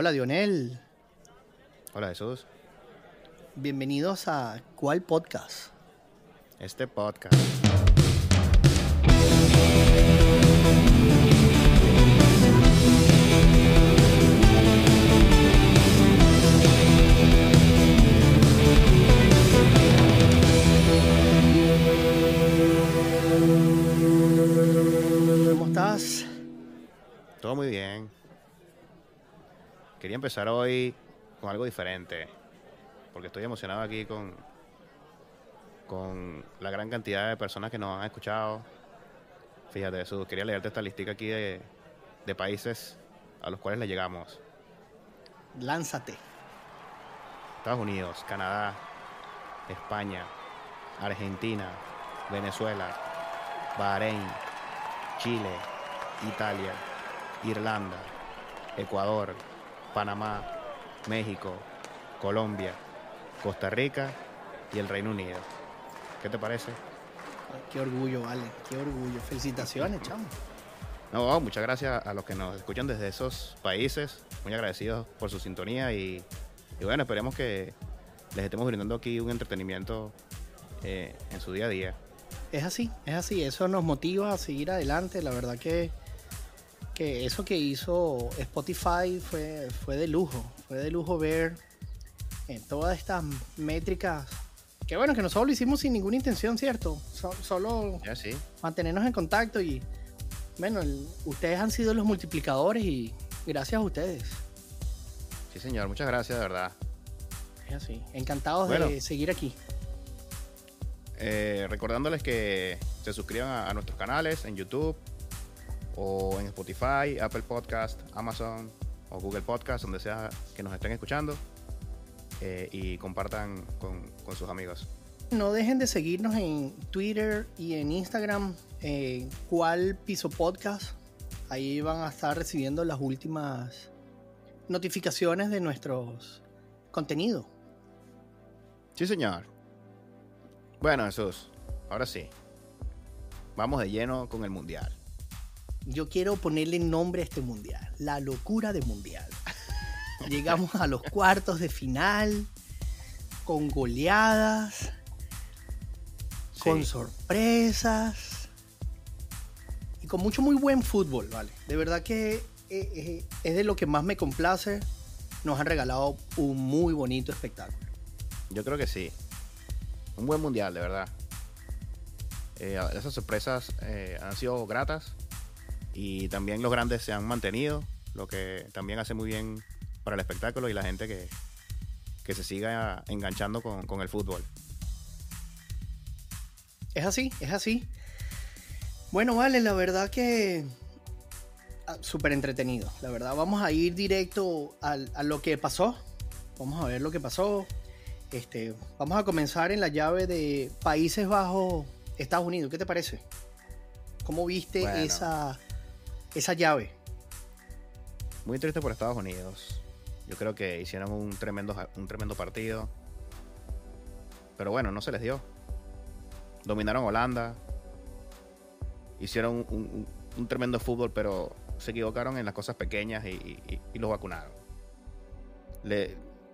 Hola, Dionel. Hola, Jesús. Bienvenidos a ¿Cuál podcast? Este podcast. ¿Cómo estás? Todo muy bien. Quería empezar hoy con algo diferente, porque estoy emocionado aquí con, con la gran cantidad de personas que nos han escuchado. Fíjate, Jesús, quería leerte esta listica aquí de, de países a los cuales le llegamos. Lánzate. Estados Unidos, Canadá, España, Argentina, Venezuela, Bahrein, Chile, Italia, Irlanda, Ecuador, Panamá, México, Colombia, Costa Rica y el Reino Unido. ¿Qué te parece? Qué orgullo, vale. Qué orgullo. Felicitaciones, chamo. No, muchas gracias a los que nos escuchan desde esos países. Muy agradecidos por su sintonía y, y bueno, esperemos que les estemos brindando aquí un entretenimiento eh, en su día a día. Es así, es así. Eso nos motiva a seguir adelante. La verdad que, que eso que hizo Spotify fue, fue de lujo. Fue de lujo ver eh, todas estas métricas. Que bueno, que nosotros lo hicimos sin ninguna intención, ¿cierto? So- solo sí. mantenernos en contacto y bueno, el- ustedes han sido los multiplicadores y gracias a ustedes. Sí, señor. Muchas gracias, de verdad. Es así. Encantados Bueno. de seguir aquí. Eh, recordándoles que se suscriban a, a nuestros canales en YouTube o en Spotify, Apple Podcast, Amazon o Google Podcast, donde sea que nos estén escuchando. eh, y compartan con, con sus amigos. No dejen de seguirnos en Twitter y en Instagram. eh, ¿Cuál piso podcast? Ahí van a estar recibiendo las últimas notificaciones de nuestros contenidos. Sí, señor. Bueno, Jesús, ahora sí. Vamos de lleno con el mundial. Yo quiero ponerle nombre a este mundial. La locura de mundial. Llegamos a los cuartos de final con goleadas, con sorpresas y con mucho muy buen fútbol, ¿vale? De verdad que eh, eh, es de lo que más me complace. Nos han regalado un muy bonito espectáculo. Yo creo que sí. Un buen mundial, de verdad. Eh, esas sorpresas eh, han sido gratas y también los grandes se han mantenido, lo que también hace muy bien para el espectáculo y la gente que, que se siga enganchando con, con el fútbol. Es así, es así. Bueno, vale, la verdad que ah, súper entretenido. La verdad, vamos a ir directo a lo que pasó. Vamos a ver lo que pasó. Este, vamos a comenzar en la llave de Países Bajos, Estados Unidos. ¿Qué te parece? ¿Cómo viste Bueno. esa, esa llave? Muy triste por Estados Unidos. Yo creo que hicieron un tremendo, un tremendo partido. Pero bueno, no se les dio. Dominaron Holanda. Hicieron un, tremendo fútbol, pero se equivocaron en las cosas pequeñas y, los vacunaron.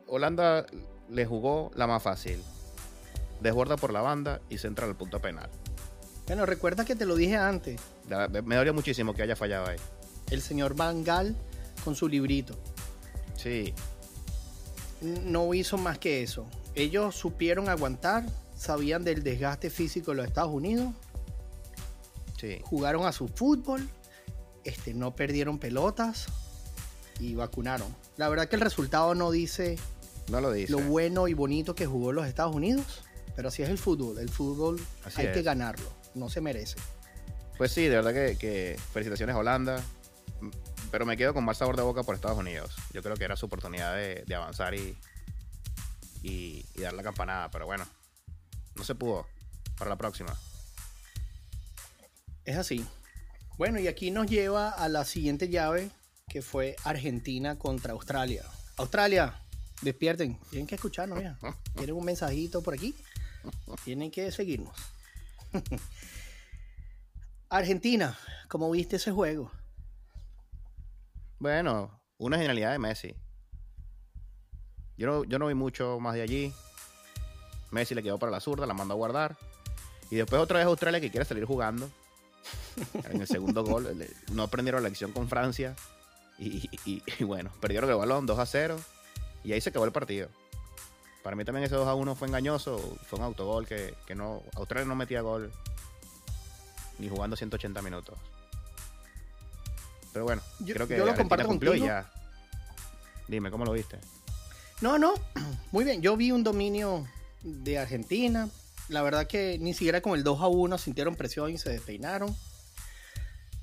Holanda le jugó la más fácil. Desborda por la banda y centra al punto penal. Bueno, recuerda que te lo dije antes. Me dolió muchísimo que haya fallado ahí. El señor Van Gaal con su librito. Sí, no hizo más que eso. Ellos supieron aguantar, sabían del desgaste físico de los Estados Unidos, sí. jugaron a su fútbol, este, no perdieron pelotas y vacunaron. La verdad que el resultado no dice No lo dice. lo bueno y bonito que jugó los Estados Unidos, pero así es el fútbol. El fútbol Así hay que ganarlo, no se merece. Pues sí, de verdad que, que felicitaciones a Holanda. M- Pero me quedo con más sabor de boca por Estados Unidos. Yo creo que era su oportunidad de, de avanzar y, y, y dar la campanada. Pero bueno, no se pudo. Para la próxima. Es así. Bueno, y aquí nos lleva a la siguiente llave, que fue Argentina contra Australia. Australia, despierten. Tienen que escucharnos ya. Tienen un mensajito por aquí. Tienen que seguirnos. Argentina, ¿cómo viste ese juego? Bueno, una genialidad de Messi. Yo no, yo no vi mucho más de allí. Messi le quedó para la zurda, la mandó a guardar. Y después otra vez Australia que quiere salir jugando. En el segundo gol. No aprendieron la lección con Francia. Y, y, bueno, perdieron el balón 2 a 0. Y ahí se acabó el partido. Para mí también ese 2 a 1 fue engañoso. Fue un autogol que, que no. Australia no metía gol. Ni jugando 180 minutos. Pero bueno, Yo- creo que yo lo comparto cumplió y contigo. ya. Dime, ¿cómo lo viste? No, no, muy bien. Yo vi un dominio de Argentina. La verdad que ni siquiera con el 2 a 1 sintieron presión y se despeinaron.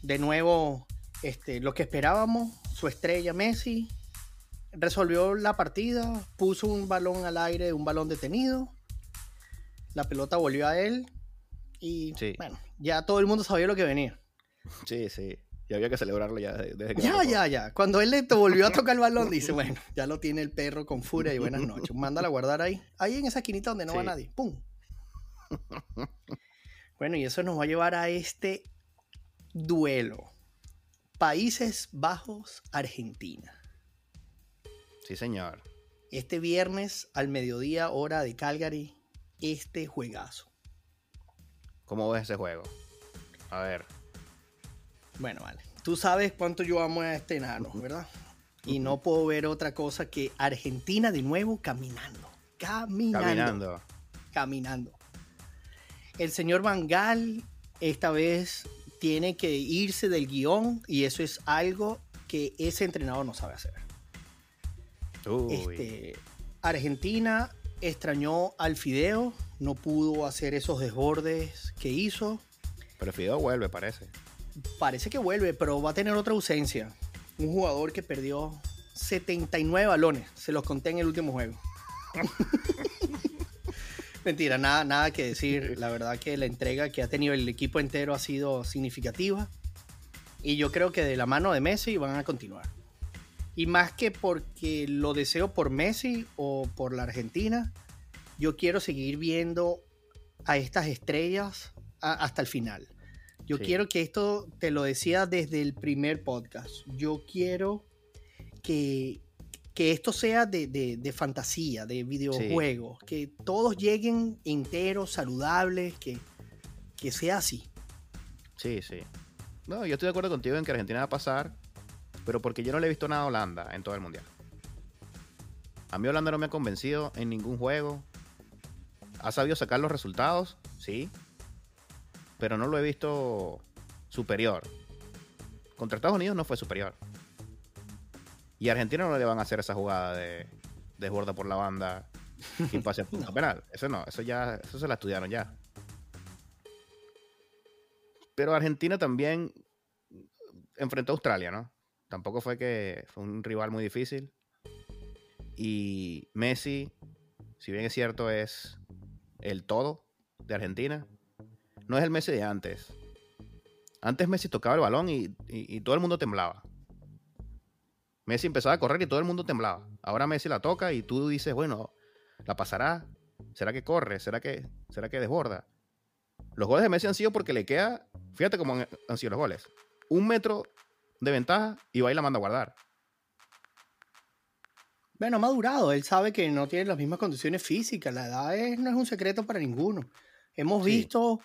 De nuevo, este, lo que esperábamos, su estrella Messi resolvió la partida, puso un balón al aire, un balón detenido. La pelota volvió a él y Sí. bueno, ya todo el mundo sabía lo que venía. Sí, sí. Y había que celebrarlo ya de- desde que Ya, ya, ya. Cuando él le volvió a tocar el balón, dice, bueno, ya lo tiene el perro con furia y buenas noches. Mándala a guardar ahí. Ahí en esa esquinita donde no va nadie. ¡Pum! Bueno, y eso nos va a llevar a este duelo. Países Bajos, Argentina. Sí, señor. Este viernes al mediodía, hora de Calgary, este juegazo. ¿Cómo ves ese juego? A ver. Bueno, vale. Tú sabes cuánto yo amo a este enano, ¿verdad? Y no puedo ver otra cosa que Argentina de nuevo caminando. Caminando. Caminando. Caminando. El señor Bangal esta vez tiene que irse del guion y eso es algo que ese entrenador no sabe hacer. Este, Argentina extrañó al Fideo, no pudo hacer esos desbordes que hizo. Pero Fideo vuelve, parece. Parece que vuelve, pero va a tener otra ausencia. Un jugador que perdió 79 balones. Se los conté en el último juego. Mentira, nada, nada que decir. La verdad que la entrega que ha tenido el equipo entero ha sido significativa. Y yo creo que de la mano de Messi van a continuar. Y más que porque lo deseo por Messi o por la Argentina, yo quiero seguir viendo a estas estrellas a- hasta el final. Yo Sí. quiero que esto, te lo decía desde el primer podcast, yo quiero que, que esto sea de, de- de fantasía, de videojuegos, que todos lleguen enteros, saludables, que, que sea así. Sí, sí. No, yo estoy de acuerdo contigo en que Argentina va a pasar, pero porque yo no le he visto nada a Holanda en todo el mundial. A mí Holanda no me ha convencido en ningún juego. Ha sabido sacar los resultados, sí, pero no lo he visto superior. Contra Estados Unidos no fue superior. Y a Argentina no le van a hacer esa jugada de desborda por la banda y pase penal. Eso no, eso ya, eso se la estudiaron ya. Pero Argentina también enfrentó a Australia, ¿no? Tampoco fue que fue un rival muy difícil. Y Messi, si bien es cierto, es el todo de Argentina, no es el Messi de antes. Antes Messi tocaba el balón y, y- todo el mundo temblaba. Messi empezaba a correr y todo el mundo temblaba. Ahora Messi la toca y tú dices, bueno, la pasará. ¿Será que corre? ¿Será que, será que desborda? Los goles de Messi han sido porque le queda, fíjate cómo han sido los goles. Un metro de ventaja y va y la manda a guardar. Bueno, ha madurado, él sabe que no tiene las mismas condiciones físicas, la edad es- no es un secreto para ninguno. Hemos Sí. visto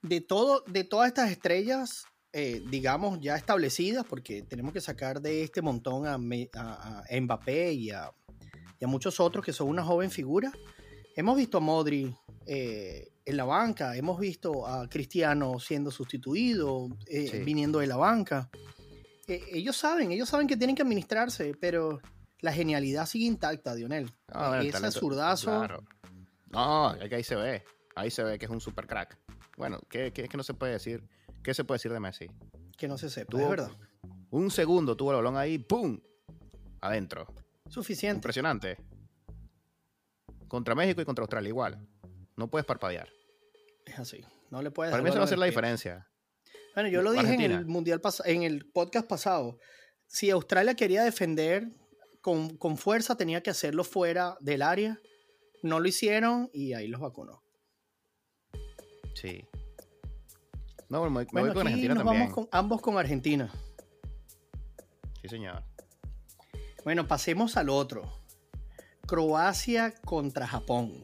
de, todo, de todas estas estrellas, eh, digamos, ya establecidas, porque tenemos que sacar de este montón a, a- a Mbappé y a, y a muchos otros que son una joven figura. Hemos visto a Modri eh, en la banca, hemos visto a Cristiano siendo sustituido, eh, Sí. viniendo de la banca. Eh, ellos saben, ellos saben que tienen que administrarse, pero la genialidad sigue intacta, Dionel. Ah, Ese talento- zurdazo. claro. No, es que ahí se ve. Ahí se ve que es un super crack. Bueno, ¿qué, qué, qué no se puede decir? ¿Qué se puede decir de Messi? Que no se sepa, Tuvo- es verdad. Un segundo tuvo el balón ahí, ¡pum! Adentro. Suficiente. Impresionante. Contra México y contra Australia igual. No puedes parpadear. Es así. No le puedes Para mí eso va a ser la diferencia. Bueno, yo lo dije en el mundial en el podcast pasado. Si Australia quería defender con, con fuerza, tenía que hacerlo fuera del área. No lo hicieron y ahí los vacunó. Sí. No, me, me Bueno, voy con Argentina nos también. vamos con, ambos con Argentina. Sí, señor. Bueno, pasemos al otro. Croacia contra Japón.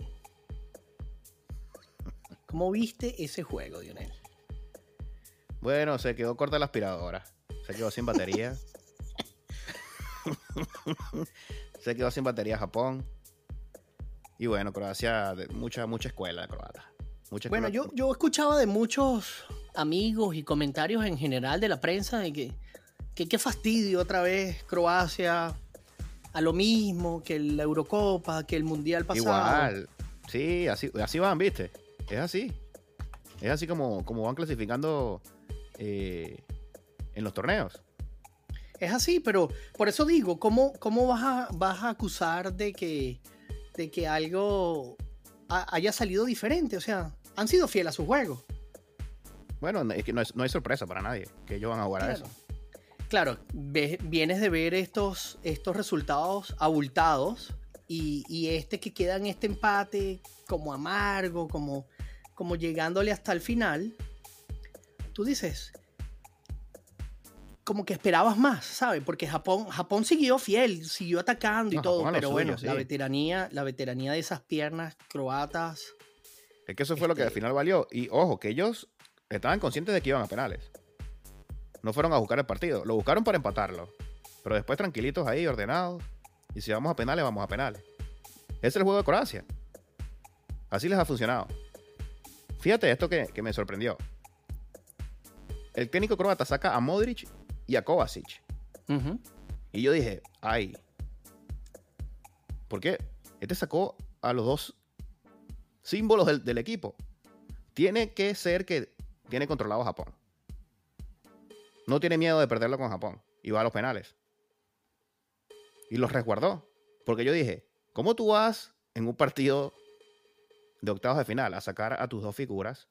¿Cómo viste ese juego, Dionel? Bueno, se quedó corta la aspiradora. Se quedó sin batería. se quedó sin batería Japón. Y bueno, Croacia, mucha, mucha escuela croata. bueno, yo, yo escuchaba de muchos amigos y comentarios en general de la prensa de que, que qué fastidio otra vez Croacia a lo mismo que la Eurocopa, que el Mundial pasado. Igual, sí, así, así van, ¿viste? Es así. Es así como, como van clasificando eh, en los torneos. Es así, pero por eso digo, ¿cómo, cómo vas, a, vas a acusar de que, de que algo haya salido diferente? O sea, han sido fieles a su juego. Bueno, es que no, es, no hay sorpresa para nadie que ellos van a jugar a eso. Claro, vienes de ver estos, estos resultados abultados y, y, este que queda en este empate como amargo, como, como llegándole hasta el final, tú dices, como que esperabas más, ¿sabes? Porque Japón, Japón siguió fiel, siguió atacando y todo, pero bueno, la veteranía, la veteranía de esas piernas croatas. Es que eso fue lo que al este final valió. Y ojo, que ellos estaban conscientes de que iban a penales. No fueron a buscar el partido, lo buscaron para empatarlo. Pero después tranquilitos ahí, ordenados. Y si vamos a penales, vamos a penales. Ese es el juego de Croacia. Así les ha funcionado. Fíjate esto que, que me sorprendió el técnico croata saca a Modric y a Kovacic. Y yo dije, ay, ¿por qué? Este sacó a los dos símbolos del, equipo. Tiene que ser que tiene controlado a Japón. No tiene miedo de perderlo con Japón. Y va a los penales. Y los resguardó. Porque yo dije, ¿cómo tú vas en un partido de octavos de final a sacar a tus dos figuras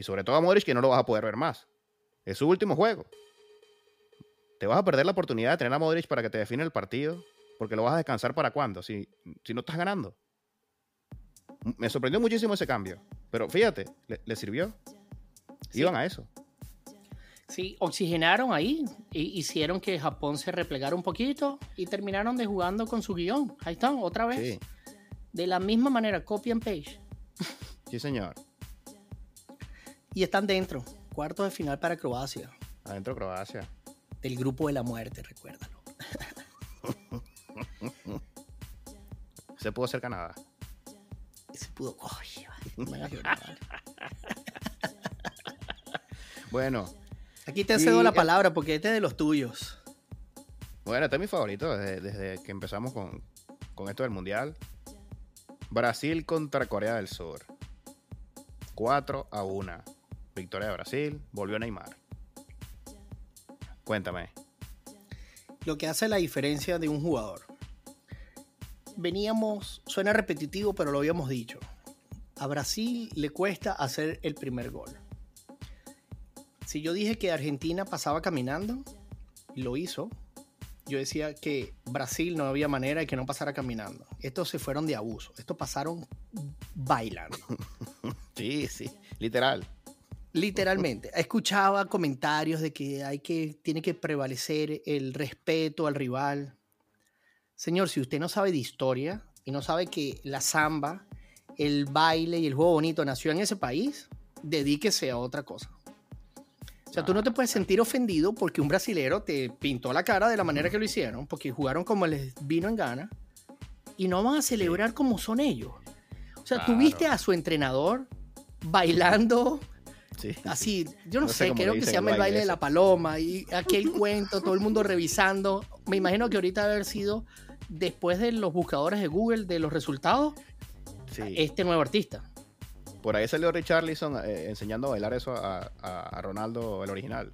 y sobre todo a Modric, que no lo vas a poder ver más. Es su último juego. Te vas a perder la oportunidad de tener a Modric para que te define el partido, porque lo vas a descansar para cuándo, si, si no estás ganando. Me sorprendió muchísimo ese cambio. Pero fíjate, le, sirvió. Iban a eso. Sí, oxigenaron ahí, e hicieron que Japón se replegara un poquito y terminaron de jugando con su guion. Ahí están, otra vez. De la misma manera, copy and paste. Sí, señor. Y están dentro. Cuarto de final para Croacia. Adentro Croacia. Del grupo de la muerte, recuérdalo. Se pudo hacer Canadá. Se pudo. bueno. Aquí te cedo la palabra porque este es de los tuyos. Bueno, este es mi favorito desde, que empezamos con, con esto del Mundial. Brasil contra Corea del Sur. 4 a 1 victoria de Brasil, volvió Neymar. Cuéntame. Lo que hace la diferencia de un jugador. Veníamos, suena repetitivo, pero lo habíamos dicho. A Brasil le cuesta hacer el primer gol. Si yo dije que Argentina pasaba caminando, lo hizo. Yo decía que Brasil no había manera de que no pasara caminando. Estos se fueron de abuso. Estos pasaron bailando. sí, sí, literal. Literalmente. Escuchaba comentarios de que hay que, tiene que prevalecer el respeto al rival. Señor, si usted no sabe de historia y no sabe que la samba, el baile y el juego bonito nació en ese país, dedíquese a otra cosa. O sea, tú no te puedes sentir ofendido porque un brasilero te pintó la cara de la manera que lo hicieron, porque jugaron como les vino en gana y no van a celebrar como son ellos. O sea, tú viste a su entrenador bailando Así, yo no, sé, creo que se llama el baile de la paloma y aquel cuento, todo el mundo revisando. Me imagino que ahorita haber sido después de los buscadores de Google de los resultados, este nuevo artista. Por ahí salió Richarlison eh, enseñando a bailar eso a, Ronaldo, el original,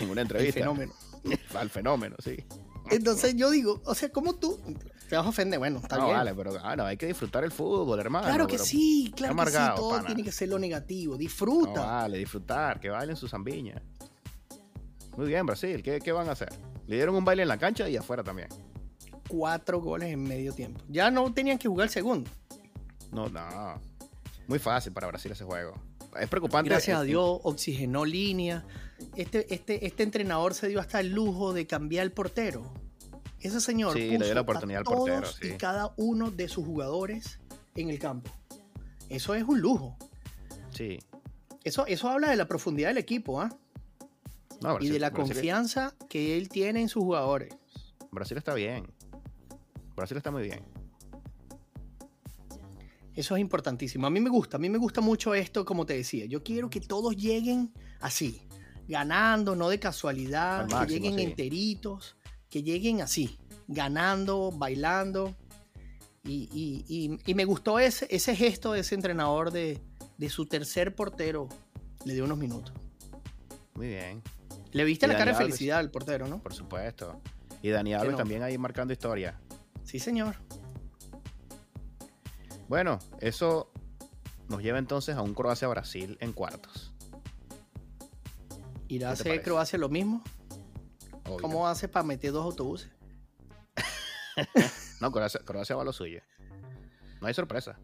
en una entrevista. El fenómeno. Al fenómeno, sí. Entonces yo digo, o sea, ¿cómo tú te vas a ofender? Bueno, está no, vale, pero no, hay que disfrutar el fútbol, hermano. Claro que sí, claro que sí, todo tiene que ser lo negativo. Disfruta. No, vale, disfrutar, que bailen sus zambiñas. Muy bien, Brasil, ¿qué, ¿qué van a hacer? Le dieron un baile en la cancha y afuera también. Cuatro goles en medio tiempo. Ya no tenían que jugar el segundo. No, no. Muy fácil para Brasil ese juego. Es preocupante. Gracias a Dios, oxigenó línea. Este, este, este entrenador se dio hasta el lujo de cambiar el portero. Ese señor Sí, le dio la oportunidad a al portero, sí. y cada uno de sus jugadores en el campo. Eso es un lujo. Sí. Eso, eso habla de la profundidad del equipo ¿ah? No, y de la Brasil- confianza que él tiene en sus jugadores. Brasil está bien. Brasil está muy bien. Eso es importantísimo. A mí me gusta, a mí me gusta mucho esto, como te decía. Yo quiero que todos lleguen así, ganando, no de casualidad, Al que lleguen sí. enteritos, que lleguen así, ganando, bailando. Y, y- y- y me gustó ese, ese gesto de ese entrenador de, de su tercer portero. Le dio unos minutos. Muy bien. Le viste la cara de Alves. felicidad al portero, ¿no? Por supuesto. Y Dani Alves no. también ahí marcando historia. Sí, señor. Bueno, eso nos lleva entonces a un Croacia-Brasil en cuartos. ¿Irá a ¿Qué te hacer? Croacia lo mismo? Obvio. ¿Cómo hace para meter dos autobuses? No, Croacia, Croacia va a lo suyo. No hay sorpresa.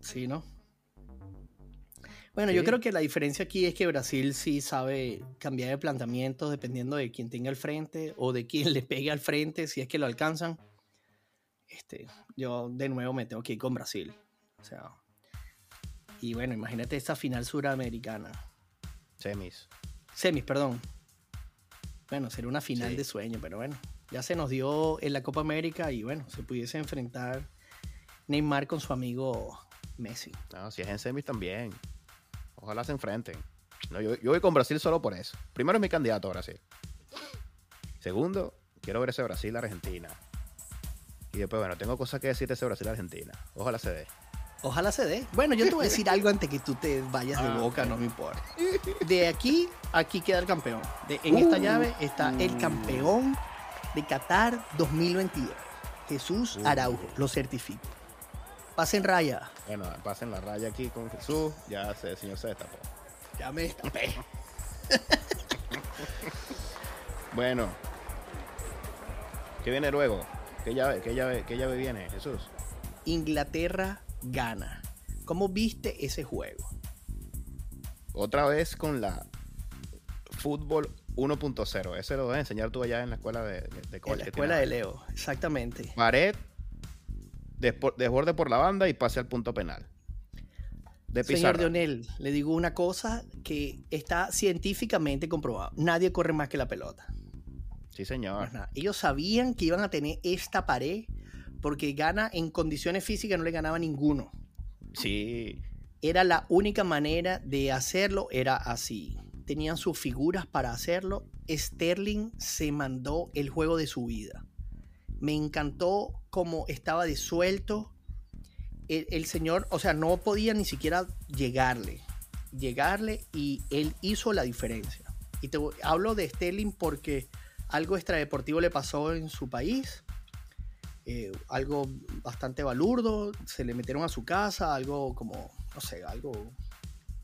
Sí, ¿no? Bueno, yo Sí. creo que la diferencia aquí es que Brasil sí sabe cambiar de planteamiento dependiendo de quién tenga al frente o de quién le pegue al frente, si es que lo alcanzan. Este, yo de nuevo me tengo que ir con Brasil. O sea, y bueno, imagínate esta final suramericana. Semis. Semis, perdón. Bueno, sería una final Sí. de sueño, pero bueno, ya se nos dio en la Copa América y bueno, se pudiese enfrentar Neymar con su amigo Messi. No, si es en semis también. Ojalá se enfrenten. No, yo, yo voy con Brasil solo por eso. Primero es mi candidato a Brasil. Segundo, quiero ver ese Brasil-Argentina. Y después, bueno, tengo cosas que decir de ese Brasil-Argentina. Ojalá se dé. Ojalá se dé. Bueno, yo te voy a decir algo antes que tú te vayas de Ah, boca, ok. no me importa. De aquí, aquí queda el campeón. De- en esta Uh, llave está el campeón de Qatar 2022. Jesús Uh. Araujo, lo certifico. Pasen raya. Bueno, pasen la raya aquí con Jesús. Ya se, el señor se destapó. Ya me destapé. Bueno. ¿Qué viene luego? ¿Qué llave, qué llave, qué llave viene, Jesús? Inglaterra gana. ¿Cómo viste ese juego? Otra vez con la fútbol 1.0. Ese lo vas a enseñar tú allá en la escuela de, de, de En la escuela de. Leo, exactamente. Pared, desborde por la banda y pase al punto penal. De Señor. Leonel, le digo una cosa que está científicamente comprobado. Nadie corre más que la pelota. Sí, señor. Ellos sabían que iban a tener esta pared porque gana en condiciones físicas no le ganaba ninguno. Sí. Era la única manera de hacerlo, era así. Tenían sus figuras para hacerlo. Sterling se mandó el juego de su vida. Me encantó cómo estaba de suelto. El, el señor, o sea, no podía ni siquiera llegarle. Llegarle y él hizo la diferencia. Y te hablo de Sterling porque algo extradeportivo le pasó en su país. Eh, algo bastante balurdo. Se le metieron a su casa. Algo como, no sé, algo.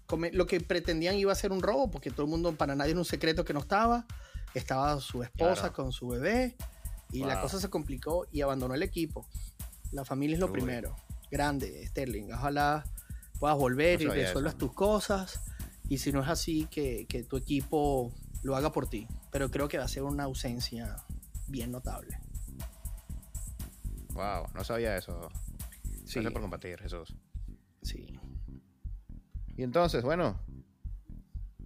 come- Lo que pretendían iba a ser un robo porque todo el mundo, para nadie era un secreto que no estaba. Estaba su esposa Claro. con su bebé. Y la cosa se complicó y abandonó el equipo. La familia es lo Uy. primero. Grande, Sterling. Ojalá puedas volver No y resuelvas eso. tus cosas. Y si no es así, que, que tu equipo lo haga por ti. Pero creo que va a ser una ausencia bien notable. Wow, no sabía eso. Sí, Gracias por compartir, Jesús. sí. Y entonces, bueno.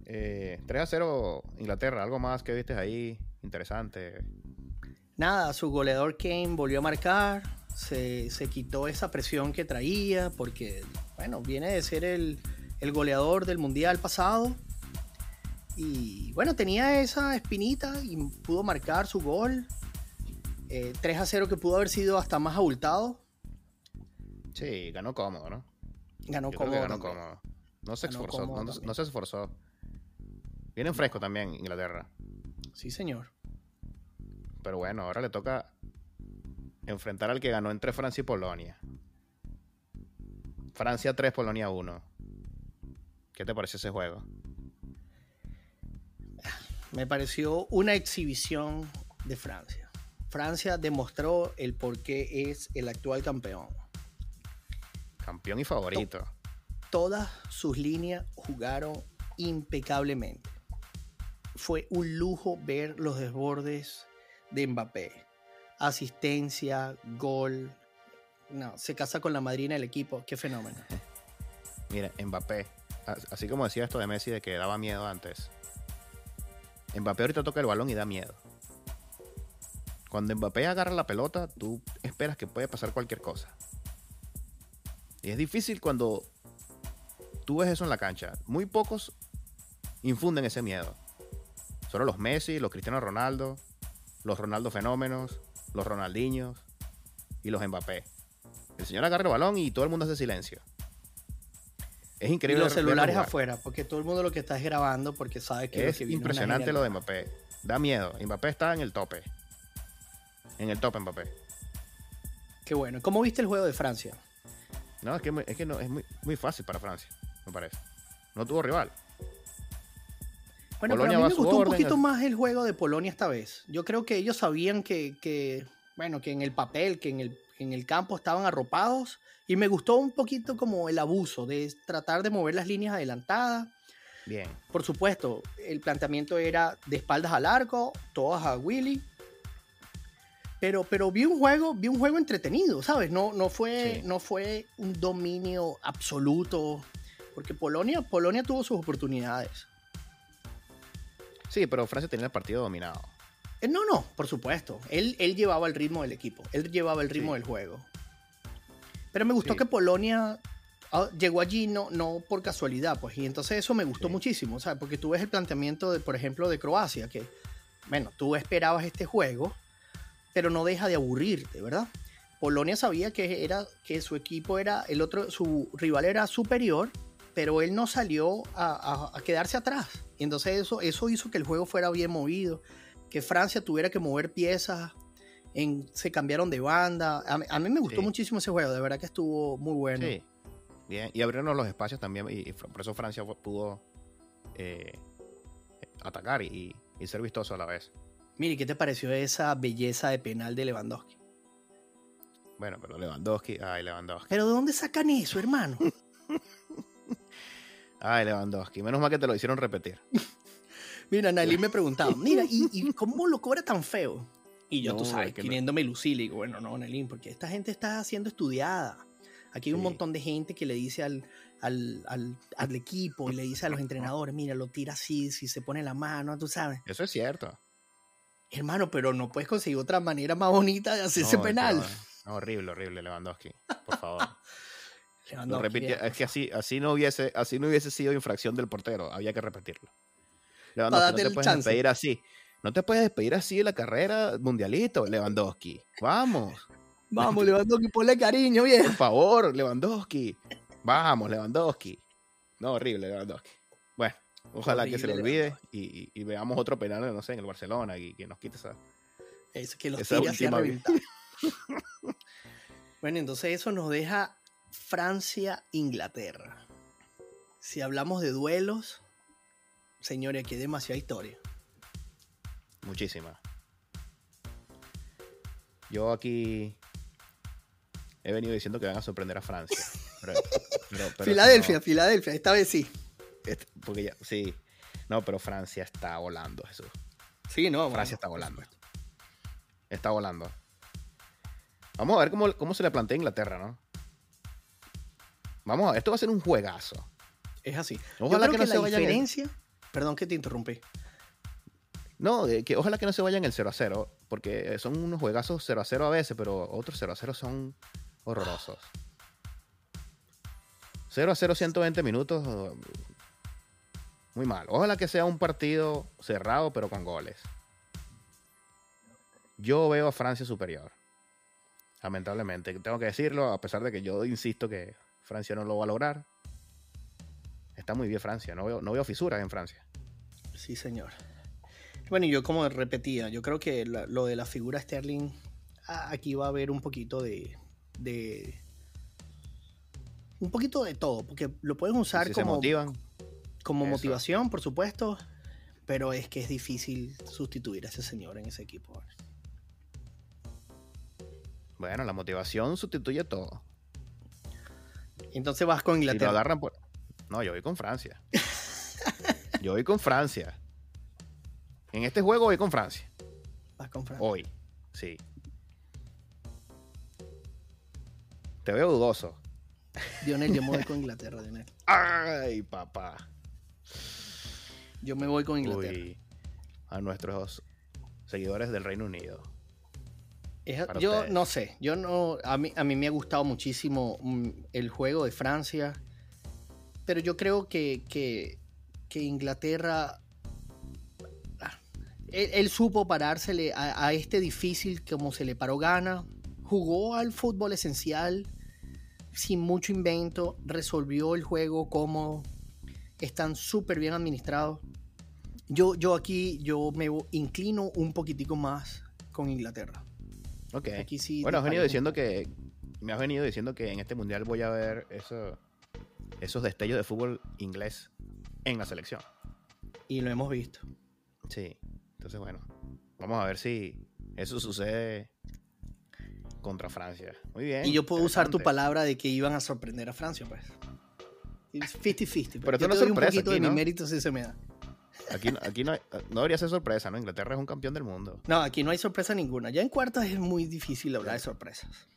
eh, 3 a 0 Inglaterra. Algo más que viste ahí interesante. Nada, su goleador Kane volvió a marcar. Se, se quitó esa presión que traía. Porque, bueno, viene de ser el, el goleador del mundial pasado. Y bueno, tenía esa espinita y pudo marcar su gol. Eh, 3 a 0 que pudo haber sido hasta más abultado. Sí, ganó cómodo, ¿no? Ganó Yo cómodo. ganó cómodo. No se Ganó esforzó, no, no se esforzó. Vienen fresco también Inglaterra. Sí, señor. Pero bueno, ahora le toca enfrentar al que ganó entre Francia y Polonia. Francia 3, Polonia 1. ¿Qué te parece ese juego? Me pareció una exhibición de Francia. Francia demostró el por qué es el actual campeón. Campeón y favorito. Todas sus líneas jugaron impecablemente. Fue un lujo ver los desbordes de Mbappé. Asistencia, gol. No, se casa con la madrina del equipo. Qué fenómeno. Mira, Mbappé, así como decía esto de Messi de que daba miedo antes. Mbappé ahorita toca el balón y da miedo. Cuando Mbappé agarra la pelota, tú esperas que puede pasar cualquier cosa. Y es difícil cuando tú ves eso en la cancha. Muy pocos infunden ese miedo. Solo los Messi, los Cristiano Ronaldo, los Ronaldo Fenómenos, los Ronaldinhos y los Mbappé. El señor agarra el balón y todo el mundo hace silencio. Es increíble. Y los celulares afuera, porque todo el mundo lo que está es grabando porque sabe que es, impresionante lo de Mbappé. Da miedo. Mbappé está en el tope. En el tope Mbappé. Qué bueno. ¿Cómo viste el juego de Francia? No, es que, es, que no, es muy, muy fácil para Francia, me parece. No tuvo rival. Bueno, pero a mí me gustó un poquito más el juego de Polonia esta vez. Yo creo que ellos sabían que, bueno, que en el papel, que en el, en el campo estaban arropados. Y me gustó un poquito como el abuso de tratar de mover las líneas adelantadas. Bien. Por supuesto, el planteamiento era de espaldas al arco, todas a Willy. Pero, pero vi un juego, vi un juego entretenido, ¿sabes? No, no, fue, no fue un dominio absoluto. Porque Polonia, Polonia tuvo sus oportunidades. Sí, pero Francia tenía el partido dominado. Eh, no, no, por supuesto. Él, él llevaba el ritmo del equipo. Él llevaba el ritmo del juego. Pero me gustó que Polonia ah, llegó allí no, no por casualidad, pues. Y entonces eso me gustó muchísimo, ¿sabes? Porque tú ves el planteamiento, de, por ejemplo, de Croacia, que, bueno, tú esperabas este juego, pero no deja de aburrirte, ¿verdad? Polonia sabía que, era, que su equipo era, el otro, su rival era superior, pero él no salió a, a quedarse atrás. Y entonces eso, eso hizo que el juego fuera bien movido, que Francia tuviera que mover piezas, en, se cambiaron de banda. A, mí me gustó muchísimo ese juego, de verdad que estuvo muy bueno. Sí, bien. Y abrieron los espacios también, y, por eso Francia pudo eh, atacar y, ser vistoso a la vez. Mire, ¿qué te pareció esa belleza de penal de Lewandowski? Bueno, pero Lewandowski, ay, Lewandowski. ¿Pero de dónde sacan eso, hermano? Ay, Lewandowski. Menos mal que te lo hicieron repetir. mira, Nalí me preguntaba, mira, ¿y, cómo lo cobra tan feo? Y yo, tú sabes, queriéndome lucir, le digo, bueno, no, Nalín, porque esta gente está siendo estudiada. Aquí hay un montón de gente que le dice al, al, al, equipo y le dice a los entrenadores, mira, lo tira así, si se pone la mano, tú sabes. Eso es cierto. Hermano, pero no puedes conseguir otra manera más bonita de hacer ese penal. horrible, horrible, Lewandowski. Por favor. es que así, así, no hubiese, así no hubiese sido infracción del portero. Había que repetirlo. Lewandowski, no te puedes despedir así. No te puedes despedir así de la carrera mundialito, Lewandowski. Vamos. Vamos, Lewandowski, ponle cariño, bien. Por favor, Lewandowski. Vamos, Lewandowski. No, horrible, Lewandowski. Ojalá que se le olvide y, veamos otro penal, no sé, en el Barcelona y que nos quite esa. Eso, que los esa bueno, entonces eso nos deja Francia-Inglaterra. Si hablamos de duelos, señores, aquí hay demasiada historia. Muchísima. Yo aquí he venido diciendo que van a sorprender a Francia. Filadelfia, Filadelfia, esta vez sí. Porque ya, sí. No, pero Francia está volando, Jesús. Sí, no. Francia está volando. Está volando. Vamos a ver cómo, cómo se le plantea a Inglaterra, ¿no? Vamos a ver, esto va a ser un juegazo. Es así. Ojalá que, no se vaya diferencia. Perdón que te interrumpí. No, que ojalá que no se vayan el 0 a 0, porque son unos juegazos 0 a 0 a veces, pero otros 0 a 0 son horrorosos. 0 a 0, 120 minutos. Muy mal. Ojalá que sea un partido cerrado, pero con goles. Yo veo a Francia superior. Lamentablemente. Tengo que decirlo, a pesar de que yo insisto que Francia no lo va a lograr. Está muy bien Francia, no veo, no veo fisuras en Francia. Sí, señor. Bueno, y yo como repetía, yo creo que lo de la figura Sterling, aquí va a haber un poquito de, de un poquito de todo, porque lo pueden usar como, como motivación, por supuesto, pero es que es difícil sustituir a ese señor en ese equipo. Bueno, la motivación sustituye todo. Entonces vas con Inglaterra. No, yo voy con Francia. yo voy con Francia. En este juego voy con Francia. con Francia. Hoy, sí. Te veo dudoso. Dionel, yo me voy con Inglaterra, Dionel. Ay, papá. Yo me voy con Inglaterra. Uy, a nuestros seguidores del Reino Unido. Es- yo ustedes. no sé, yo no, a mí, a mí me ha gustado muchísimo mm, el juego de Francia, pero yo creo que, que, que Inglaterra, ah, él, él supo parársele a, a este difícil como se le paró gana, jugó al fútbol esencial sin mucho invento, resolvió el juego como están súper bien administrados. Yo, yo aquí yo me inclino un poquitico más con Inglaterra. Ok. Aquí sí bueno, has venido diciendo que. Me has venido diciendo que en este mundial voy a ver eso, esos destellos de fútbol inglés en la selección. Y lo hemos visto. Sí. Entonces, bueno. Vamos a ver si eso sucede contra Francia. Muy bien. Y yo puedo usar tu palabra de que iban a sorprender a Francia, pues. Es 50-50. Pero yo esto no doy un poquito aquí, de mi mérito si se me da. Aquí, no- aquí no, hay- no debería ser sorpresa, ¿no? Inglaterra es un campeón del mundo. No, aquí no hay sorpresa ninguna. Ya en cuartas es muy difícil hablar de sorpresas.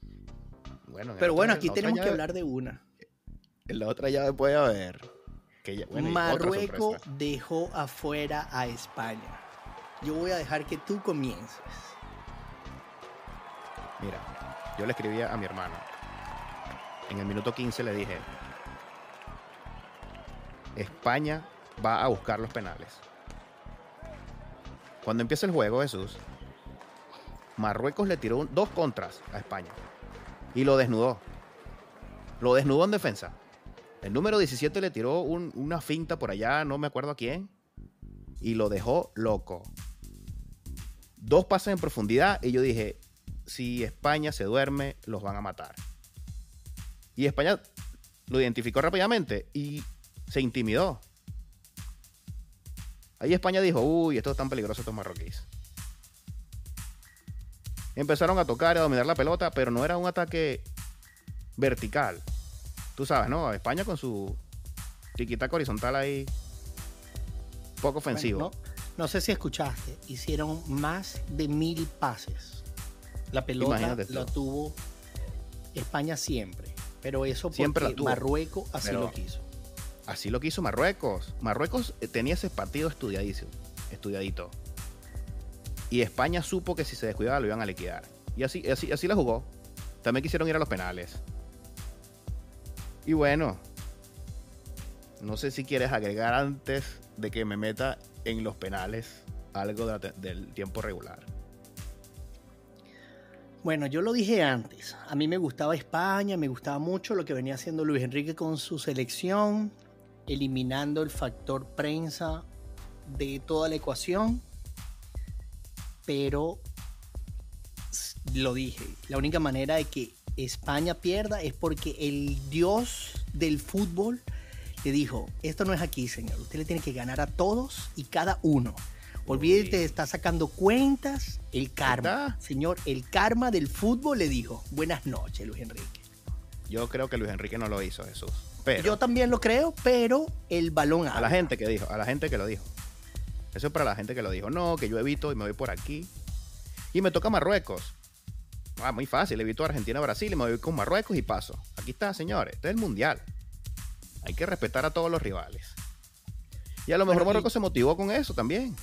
Bueno, en Pero bueno, aquí tenemos que hablar de una. En la otra llave puede haber. Que ya- bueno, y otra Marruecos dejó afuera a España. Yo voy a dejar que tú comiences. Mira, yo le escribía a mi hermano. En el minuto 15 le dije, España va a buscar los penales. Cuando empieza el juego, Jesús, Marruecos le tiró dos contras a España y lo desnudó. Lo desnudó en defensa. El número 17 le tiró un- una finta por allá, no me acuerdo a quién, y lo dejó loco. Dos pases en profundidad y yo dije, si España se duerme, los van a matar. Y España lo identificó rápidamente y se intimidó. Ahí España dijo, uy, esto es tan peligroso estos marroquíes. Empezaron a tocar y a dominar la pelota, pero no era un ataque vertical. Tú sabes, ¿no? España con su tiquitaca horizontal ahí, poco ofensivo. Bueno, no, no sé si escuchaste. Hicieron más de mil pases. La pelota la tuvo España siempre. Pero eso porque Siempre. Marruecos así Pero- lo quiso. Así lo quiso Marruecos. Marruecos eh, tenía ese partido estudiadísimo, estudiadito. Y España supo que si se descuidaba lo iban a liquidar. Y así, así, así la jugó. También quisieron ir a los penales. Y bueno, no sé si quieres agregar antes de que me meta en los penales algo del tiempo regular. Bueno, yo lo dije antes. A mí me gustaba España, me gustaba mucho lo que venía haciendo Luis Enrique con su selección, eliminando el factor prensa de toda la ecuación. Pero lo dije, la única manera de que España pierda es porque el dios del fútbol le dijo, esto no es aquí, señor, usted le tiene que ganar a todos y cada uno. Olvídate de estar sacando cuentas, el karma. está. Señor, el karma del fútbol le dijo, buenas noches, Luis Enrique. Yo creo que Luis Enrique no lo hizo, Jesús. Pero Yo también lo creo, pero el balón a la gente que dijo, a la gente que lo dijo. Eso es para la gente que lo dijo. No, que yo evito y me voy por aquí. Y me toca Marruecos. Ah, muy fácil. Evito a Argentina, Brasil y me voy con Marruecos y paso. Aquí está, señores. Este es el mundial. Hay que respetar a todos los rivales. Y a lo mejor Bueno, y- Marruecos se motivó con eso también.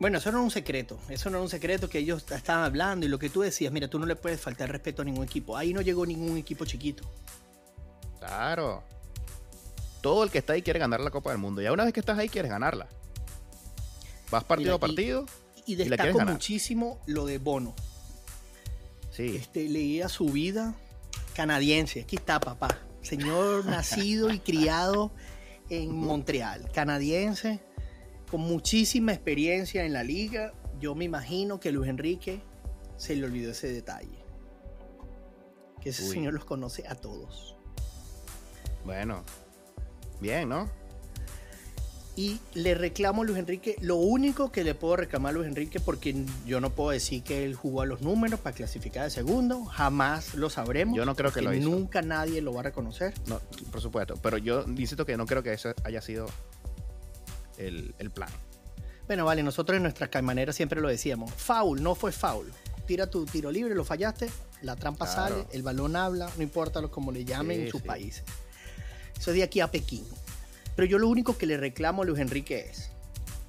Bueno, eso no era un secreto. Eso no era un secreto que ellos estaban hablando y lo que tú decías, mira, tú no le puedes faltar respeto a ningún equipo. Ahí no llegó ningún equipo chiquito. Claro. Todo el que está ahí quiere ganar la Copa del Mundo. Ya una vez que estás ahí, quieres ganarla. Vas partido Mira, a partido. Y la quieres destaco ganar. muchísimo lo de Bono. Sí. Este, leía su vida canadiense. Aquí está, papá. Señor nacido y criado en Montreal. Canadiense, con muchísima experiencia en la liga. Yo me imagino que Luis Enrique se le olvidó ese detalle. Que ese Uy. señor los conoce a todos. Bueno. Bien, ¿no? Y le reclamo a Luis Enrique, lo único que le puedo reclamar a Luis Enrique, porque yo no puedo decir que él jugó a los números para clasificar de segundo, jamás lo sabremos. Yo no creo que lo hizo. Nunca nadie lo va a reconocer. No, por supuesto. Pero yo insisto que no creo que ese haya sido el, el plan. Bueno, vale, nosotros en nuestra caimanera siempre lo decíamos. Foul, no fue foul. Tira tu tiro libre, lo fallaste, la trampa Claro. sale, el balón habla, no importa lo, como le llamen Sí, en sus sí. países. Eso es de aquí a Pekín. Pero yo lo único que le reclamo a Luis Enrique es,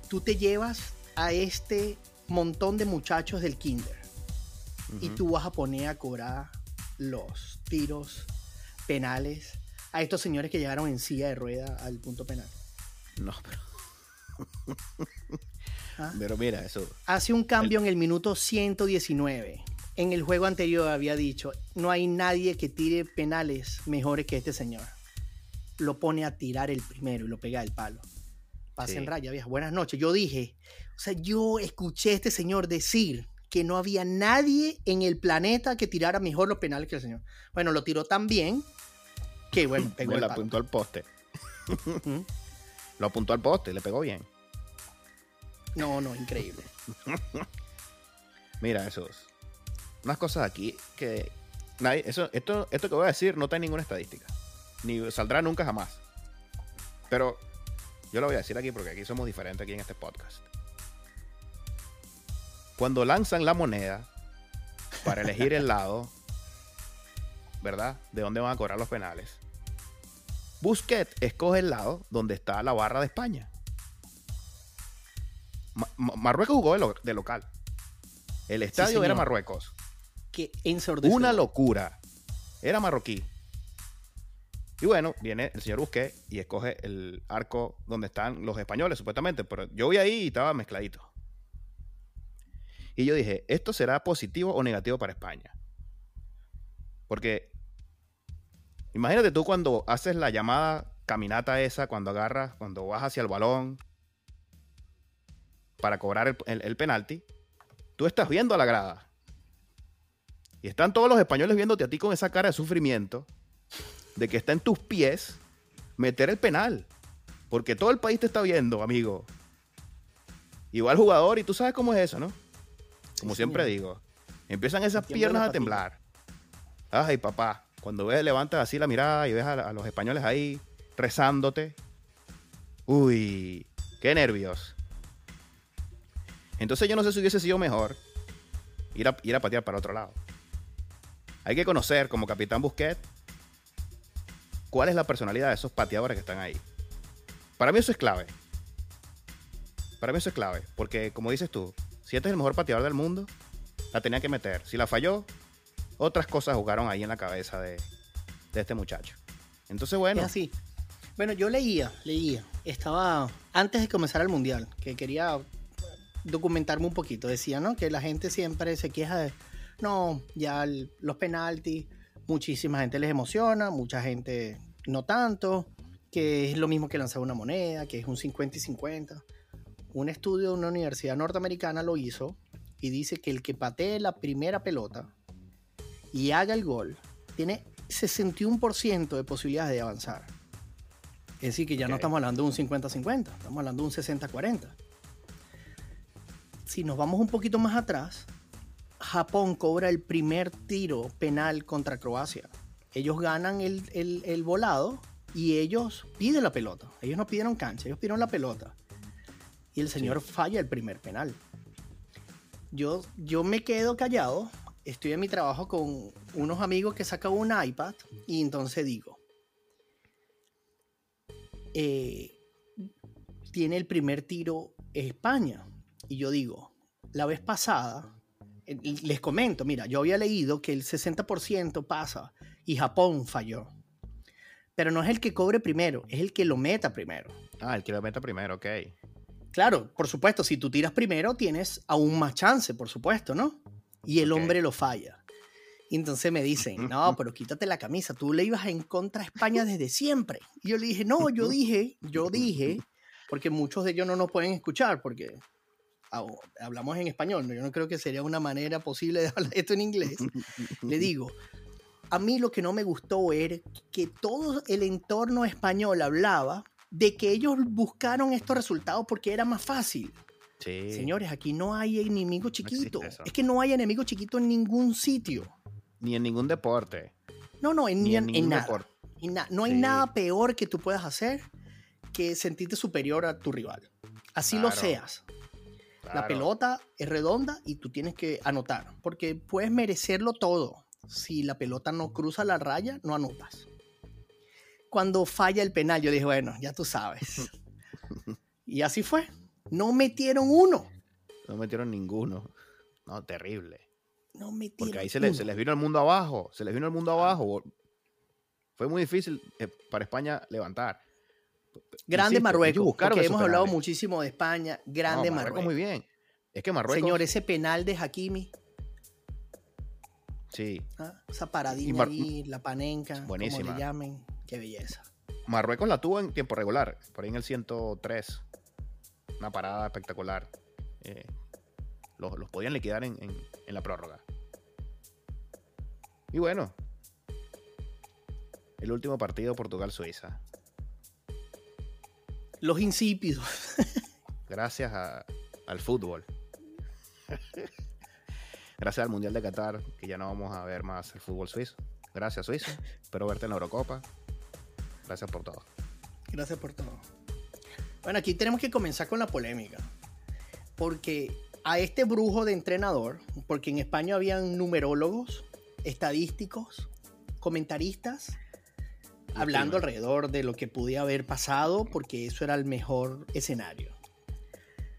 tú te llevas a este montón de muchachos del kinder y tú vas a poner a cobrar los tiros penales a estos señores que llegaron en silla de rueda al punto penal. No, pero, ¿ah? pero mira, eso. Hace un cambio en el minuto 119. En el juego anterior había dicho, no hay nadie que tire penales mejores que este señor. Lo pone a tirar el primero y lo pega del palo. Pasa Sí. en raya, vieja. Buenas noches. Yo dije, o sea, yo escuché a este señor decir que no había nadie en el planeta que tirara mejor los penales que el señor. Bueno, lo tiró tan bien que, bueno, pegó el lo palo. apuntó al poste. ¿Mm? Lo apuntó al poste, le pegó bien. No, no, increíble. Mira, esos. Unas cosas aquí que. Nadie, eso, esto, esto que voy a decir no está en ninguna estadística. Ni saldrá nunca jamás. Pero yo lo voy a decir aquí porque aquí somos diferentes aquí en este podcast. Cuando lanzan la moneda para elegir el lado, ¿verdad? De dónde van a cobrar los penales. Busquets escoge el lado donde está la barra de España. Ma- Ma- Marruecos jugó de, lo- de local. El estadio era. Marruecos. Que ensordecedor. Una locura. Era marroquí. Y bueno, viene el señor Busquets y escoge el arco donde están los españoles, supuestamente. Pero yo vi ahí y estaba mezcladito. Y yo dije, ¿esto será positivo o negativo para España? Porque imagínate tú cuando haces la llamada caminata esa, cuando agarras, cuando vas hacia el balón para cobrar el penalti, tú estás viendo a la grada. Y están todos los españoles viéndote a ti con esa cara de sufrimiento de que está en tus pies meter el penal. Porque todo el país te está viendo, amigo. El jugador y tú sabes cómo es eso, ¿no? Como Sí, siempre señor. digo. Empiezan esas piernas a temblar. Ay, papá. Cuando ves, levantas así la mirada y ves a, a los españoles ahí rezándote. Uy, qué nervios. Entonces yo no sé si hubiese sido mejor ir a, ir a patear para otro lado. Hay que conocer como capitán Busquets cuál es la personalidad de esos pateadores que están ahí. Para mí eso es clave. Para mí eso es clave. Porque como dices tú, si este es el mejor pateador del mundo, la tenía que meter. Si la falló, otras cosas jugaron ahí en la cabeza de, este muchacho. Entonces, bueno, Es así. Bueno, yo leía, leía. Estaba antes de comenzar el mundial, que quería documentarme un poquito. Decía, ¿no? Que la gente siempre se queja de, no, ya los penaltis, muchísima gente les emociona, mucha gente no tanto, que es lo mismo que lanzar una moneda, que es un 50 y 50. Un estudio de una universidad norteamericana lo hizo y dice que el que patee la primera pelota y haga el gol tiene 61% de posibilidades de avanzar. Es decir, que ya no estamos hablando de un 50-50, estamos hablando de un 60-40. Si nos vamos un poquito más atrás, Japón cobra el primer tiro penal contra Croacia. Ellos ganan el, el- el volado y ellos piden la pelota. Ellos no pidieron cancha, ellos pidieron la pelota. Y el señor falla el primer penal. Yo, yo me quedo callado, estoy en mi trabajo con unos amigos que sacan un iPad y entonces digo, eh, tiene el primer tiro España. Y yo digo, la vez pasada, eh, les comento, mira, yo había leído que el 60% pasa y Japón falló. Pero no es el que cobre primero, es el que lo meta primero. ah, el que lo meta primero, ok. Claro, por supuesto, si tú tiras primero tienes aún más chance, por supuesto, ¿no? Y el hombre lo falla. Y entonces me dicen, no, pero quítate la camisa, tú le ibas en contra a España desde siempre. Y yo le dije, no, yo dije, yo dije, porque muchos de ellos no nos pueden escuchar, porque hab- hablamos en español, ¿no? yo no creo que sería una manera posible de hablar esto en inglés. Le digo, a mí lo que no me gustó era que todo el entorno español hablaba de que ellos buscaron estos resultados porque era más fácil. Sí. Señores, aquí no hay enemigo chiquito. es que no hay enemigo chiquito en ningún sitio. Ni en ningún deporte. No, no, en, Ni en nada. na- no hay Sí. nada peor que tú puedas hacer que sentirte superior a tu rival. Así lo Claro. seas. La pelota es redonda y tú tienes que anotar, porque puedes merecerlo todo. Si la pelota no cruza la raya, no anotas. Cuando falla el penal, yo dije, bueno, ya tú sabes. Y así fue. No metieron uno. No metieron ninguno. No, terrible. No metieron Porque ahí se, le- se les vino el mundo abajo. Se les vino el mundo abajo. Fue muy difícil eh, para España levantar. Grande Insisto, Marruecos, porque hemos hablado muchísimo de España. Grande No, Marruecos. muy bien. Es que Marruecos. Señor, ese penal de Hakimi, Sí. ¿ah? esa paradilla ahí, la panenca, como le llamen, qué belleza. Marruecos la tuvo en tiempo regular. Por ahí en el 103. Una parada espectacular. Eh, los, los podían liquidar en, en- en la prórroga. Y bueno. El último partido Portugal-Suiza. Los insípidos. gracias a- al fútbol. gracias al Mundial de Qatar, que ya no vamos a ver más el fútbol suizo. Gracias, Suiza. Espero verte en la Eurocopa. Gracias por todo. Gracias por todo. Bueno, aquí tenemos que comenzar con la polémica. Porque a este brujo de entrenador, porque en España habían numerólogos, estadísticos, comentaristas, hablando alrededor de lo que podía haber pasado, porque eso era el mejor escenario.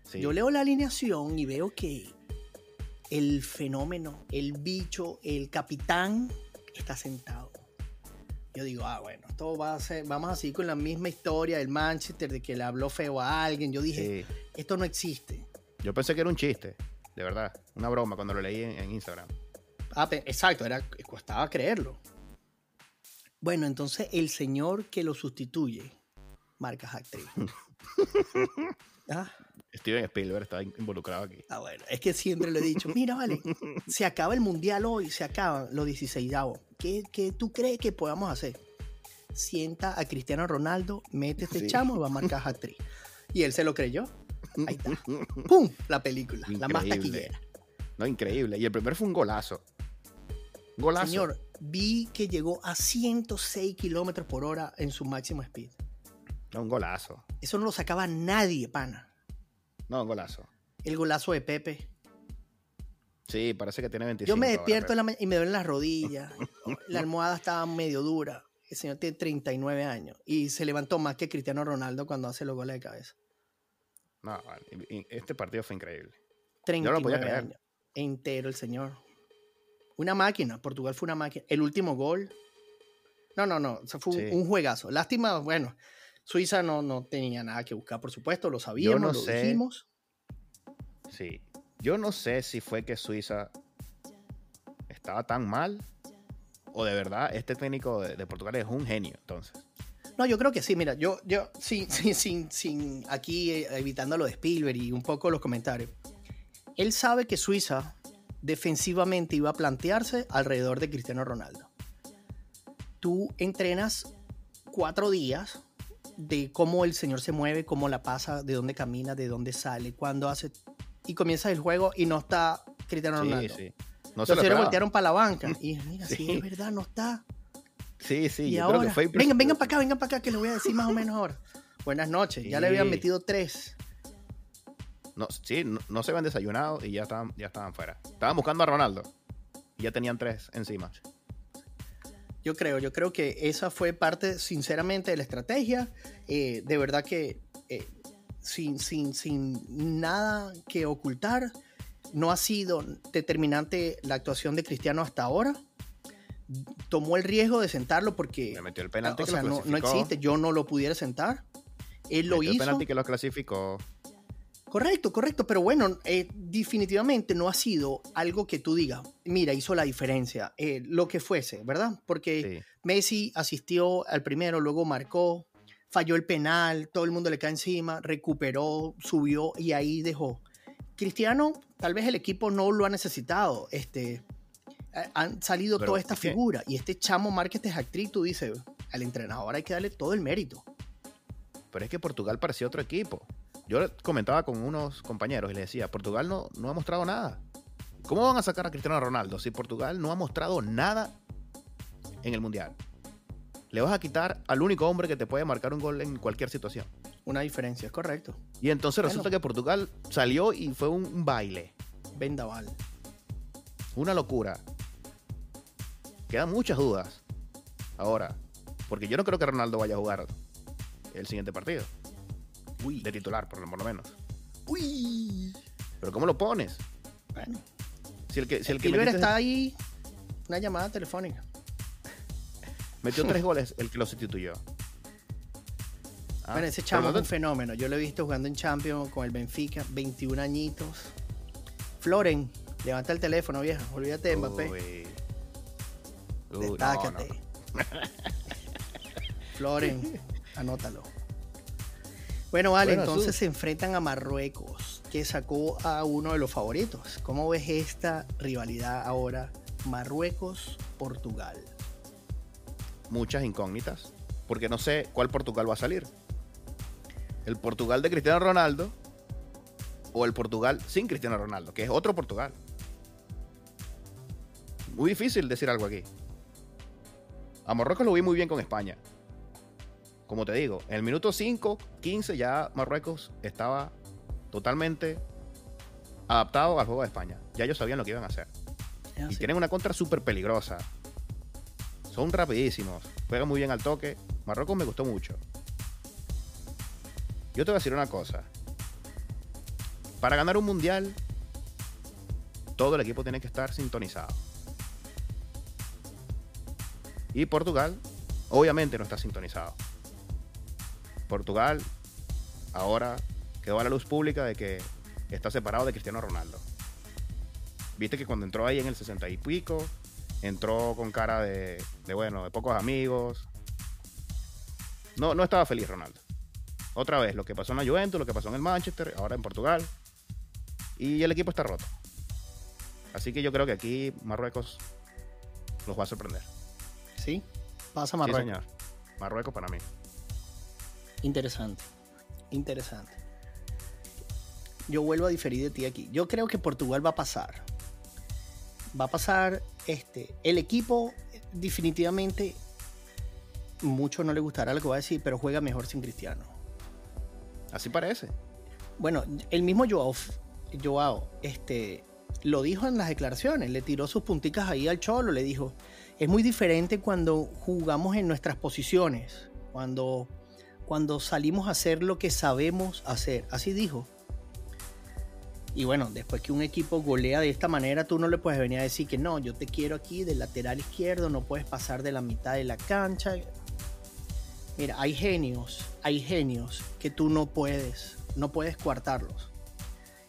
Sí. Yo leo la alineación y veo que el fenómeno, el bicho, el capitán está sentado. Yo digo, ah, bueno, todo va a ser, vamos así con la misma historia del Manchester, de que le habló feo a alguien. Yo dije, Sí. esto no existe. Yo pensé que era un chiste, de verdad. Una broma cuando lo leí en, en Instagram. Ah, exacto, era, costaba creerlo. Bueno, entonces el señor que lo sustituye, marca actriz. ah, Steven Spielberg está in- involucrado aquí. Ah, bueno, es que siempre le he dicho, mira, vale, se acaba el mundial hoy, se acaban los 16 ¿Qué, ¿Qué tú crees que podamos hacer? Sienta a Cristiano Ronaldo, mete este Sí. chamo y va a marcar actriz. Y él se lo creyó. Ahí está. ¡Pum! La película, la más taquillera. No, increíble. Y el primer fue un golazo. Golazo. Señor, vi que llegó a 106 kilómetros por hora en su máximo speed. No, un golazo. Eso no lo sacaba nadie, pana. No, un golazo. El golazo de Pepe. Sí, parece que tiene 25. Yo me despierto y me duelen las rodillas. La almohada estaba medio dura. El señor tiene 39 años y se levantó más que Cristiano Ronaldo cuando hace los goles de cabeza. No, este partido fue increíble. 39 lo podía creer. años. Entero el señor. Una máquina. Portugal fue una máquina. El último gol. No, no, no. Eso fue un, Sí. un juegazo. Lástima, bueno. Suiza no, no tenía nada que buscar, por supuesto. Lo sabíamos, no lo sé. dijimos. Sí. Yo no sé si fue que Suiza estaba tan mal o de verdad este técnico de, de Portugal es un genio, entonces. No, yo creo que sí. Mira, yo, yo, sin, sin, sin, sin aquí eh, evitando lo de Spielberg y un poco los comentarios. Él sabe que Suiza defensivamente iba a plantearse alrededor de Cristiano Ronaldo. Tú entrenas cuatro días de cómo el señor se mueve, cómo la pasa, de dónde camina, de dónde sale, cuándo hace. Y comienza el juego y no está Cristiano Sí, Ronaldo. sí. Los No se lo señores esperaba. voltearon para la banca. Y mira, sí. Sí. es verdad, no está. Sí, sí, y yo creo ahora, que fue vengan, vengan para acá, vengan para acá, que les voy a decir más o menos ahora. Buenas noches, ya le habían Sí. metido tres. No, sí, no, no se habían desayunado y ya estaban, ya estaban fuera. Estaban buscando a Ronaldo y ya tenían tres encima. Yo creo, yo creo que esa fue parte, sinceramente, de la estrategia. Eh, de verdad que eh, sin, sin, sin nada que ocultar, no ha sido determinante la actuación de Cristiano hasta ahora. Tomó el riesgo de sentarlo porque Le metió el penalti o que sea, lo no, no existe, yo no lo pudiera sentar. Él lo Metió el hizo. penalti que lo clasificó. Correcto, correcto, pero bueno, eh, definitivamente no ha sido algo que tú digas, mira, hizo la diferencia, eh, lo que fuese, ¿verdad? Porque Sí. Messi asistió al primero, luego marcó, falló el penal, todo el mundo le cae encima, recuperó, subió y ahí dejó. Cristiano, tal vez el equipo no lo ha necesitado, este, eh, han salido Pero toda esta es que- figura y este chamo Márquez es actriz, tú dices, al entrenador hay que darle todo el mérito. Pero es que Portugal parecía otro equipo. Yo comentaba con unos compañeros y les decía, Portugal no, no ha mostrado nada. ¿Cómo van a sacar a Cristiano Ronaldo si Portugal no ha mostrado nada en el Mundial? Le vas a quitar al único hombre que te puede marcar un gol en cualquier situación. una diferencia, es correcto. Y entonces resulta que Portugal salió y fue un, baile. Vendaval. Una locura. Quedan muchas dudas. Ahora, porque yo no creo que Ronaldo vaya a jugar el siguiente partido. Uy. De titular, por lo menos. Uy. Pero ¿cómo lo pones? Bueno. Si el que, si el que está ahí, una llamada telefónica. Metió tres goles el que lo sustituyó. Ah, bueno, ese chamo es un fenómeno. Yo lo he visto jugando en Champions con el Benfica, 21 añitos. Floren, levanta el teléfono, vieja. Olvídate de Mbappé. Uy, Destácate. Floren, anótalo. Bueno, vale, entonces se enfrentan a Marruecos, que sacó a uno de los favoritos. ¿Cómo ves esta rivalidad ahora? Marruecos-Portugal. Muchas incógnitas, porque no sé cuál Portugal va a salir. El Portugal de Cristiano Ronaldo o el Portugal sin Cristiano Ronaldo, que es otro Portugal. Muy difícil decir algo aquí. A Marruecos lo vi muy bien con España como te digo, en el minuto 5, 15 ya Marruecos estaba totalmente adaptado al juego de España. Ya ellos sabían lo que iban a hacer. y tienen una contra súper peligrosa. Son rapidísimos. Juegan muy bien al toque. Marruecos me gustó mucho. Yo te voy a decir una cosa. Para ganar un mundial, todo el equipo tiene que estar sintonizado. Y Portugal, obviamente, no está sintonizado. Portugal ahora quedó a la luz pública de que está separado de Cristiano Ronaldo. Viste que cuando entró ahí en el 60 y pico, entró con cara de, bueno, de pocos amigos. No, no estaba feliz Ronaldo. Otra vez, lo que pasó en la Juventus, lo que pasó en el Manchester, ahora en Portugal. Y el equipo está roto. Así que yo creo que aquí Marruecos los va a sorprender. ¿Sí? Pasa Marruecos. Sí, señor. Marruecos para mí. Interesante, interesante. Yo vuelvo a diferir de ti aquí. Yo creo que Portugal va a pasar. Va a pasar este. El equipo, definitivamente, mucho no le gustará lo que voy a decir, pero juega mejor sin Cristiano. Así parece. Bueno, el mismo Joao, Joao este, lo dijo en las declaraciones, le tiró sus punticas ahí al cholo, le dijo, es muy diferente cuando jugamos en nuestras posiciones, cuando cuando salimos a hacer lo que sabemos hacer. Así dijo. Y bueno, después que un equipo golea de esta manera, tú no le puedes venir a decir que no, yo te quiero aquí del lateral izquierdo, no puedes pasar de la mitad de la cancha. Mira, hay genios, hay genios que tú no puedes, no puedes coartarlos.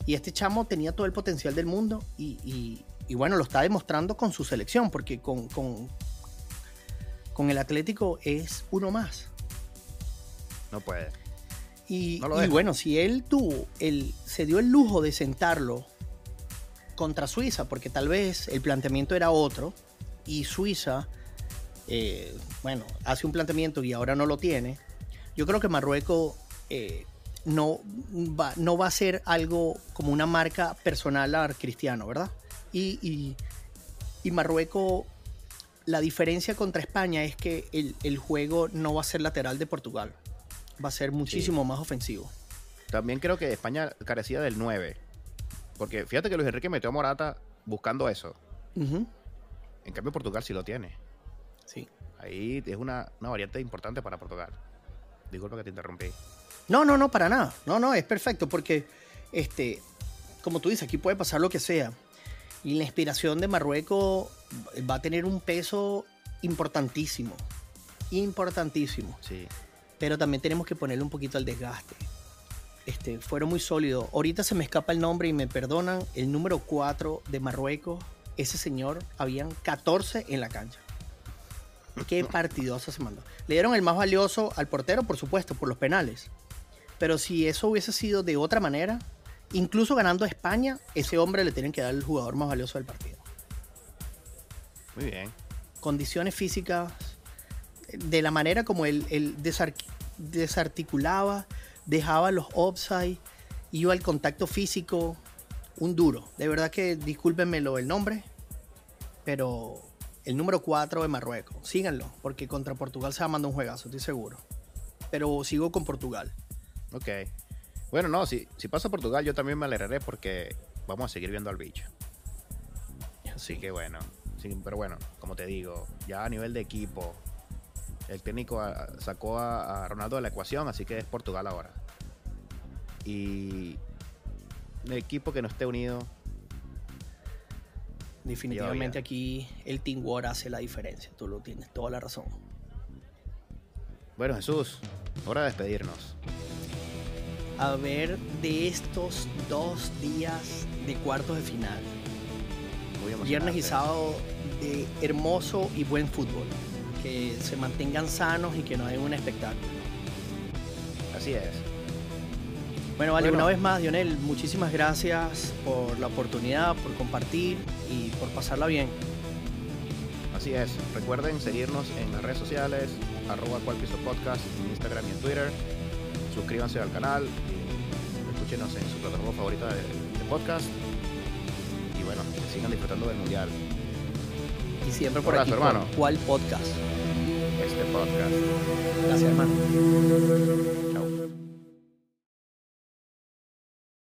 Y este chamo tenía todo el potencial del mundo y, bueno, lo está demostrando con su selección, porque con, con, con el Atlético es uno más. No puede. Y, bueno, si él tuvo, él se dio el lujo de sentarlo contra Suiza, porque tal vez el planteamiento era otro, y Suiza, eh, bueno, hace un planteamiento y ahora no lo tiene, yo creo que Marruecos eh, no, va, no va a ser algo como una marca personal a Cristiano, ¿verdad? Y, y, Marruecos, la diferencia contra España es que el, el juego no va a ser lateral de Portugal va a ser muchísimo más ofensivo. También creo que España carecía del 9. Porque fíjate que Luis Enrique metió a Morata buscando eso. En cambio, Portugal sí lo tiene. Sí. Ahí es una, variante importante para Portugal. Disculpa que te interrumpí. No, no, no, para nada. No, no, es perfecto porque, este, como tú dices, aquí puede pasar lo que sea. Y la inspiración de Marruecos va a tener un peso importantísimo. Importantísimo. Sí pero también tenemos que ponerle un poquito al desgaste. Este, fueron muy sólidos. Ahorita se me escapa el nombre y me perdonan. El número 4 de Marruecos, ese señor, habían 14 en la cancha. Qué partidoso se mandó. Le dieron el más valioso al portero, por supuesto, por los penales. Pero si eso hubiese sido de otra manera, incluso ganando a España, ese hombre le tienen que dar el jugador más valioso del partido. Muy bien. Condiciones físicas de la manera como él, desarticulaba, dejaba los offside, iba al contacto físico, un duro. De verdad que discúlpenmelo el nombre, pero el número 4 de Marruecos, síganlo, porque contra Portugal se va a mandar un juegazo, estoy seguro. Pero sigo con Portugal. Ok. Bueno, no, si, si pasa Portugal yo también me alegraré porque vamos a seguir viendo al bicho. Así que bueno, sí, pero bueno, como te digo, ya a nivel de equipo, el técnico ah, sacó a, a Ronaldo de la ecuación, así que es Portugal ahora. Y el equipo que no esté unido, Definitivamente aquí el Team War hace la diferencia. Tú lo tienes toda la razón. bueno Jesús, hora de despedirnos. A ver de estos dos días de cuartos de final. Viernes y sábado de hermoso y buen fútbol. Que se mantengan sanos y que nos den un espectáculo. Así es. Bueno, vale, Bueno. una vez más, Dionel, muchísimas gracias por la oportunidad, por compartir y por pasarla bien. Así es. Recuerden seguirnos en las redes sociales, arroba cual piso podcast, en Instagram y en Twitter. Suscríbanse al canal y escúchenos en su plataforma favorita de, de podcast. Y bueno, que sigan disfrutando del mundial. Y siempre por Abrazo, aquí, hermano. ¿Cuál podcast? Este podcast. Gracias, hermano.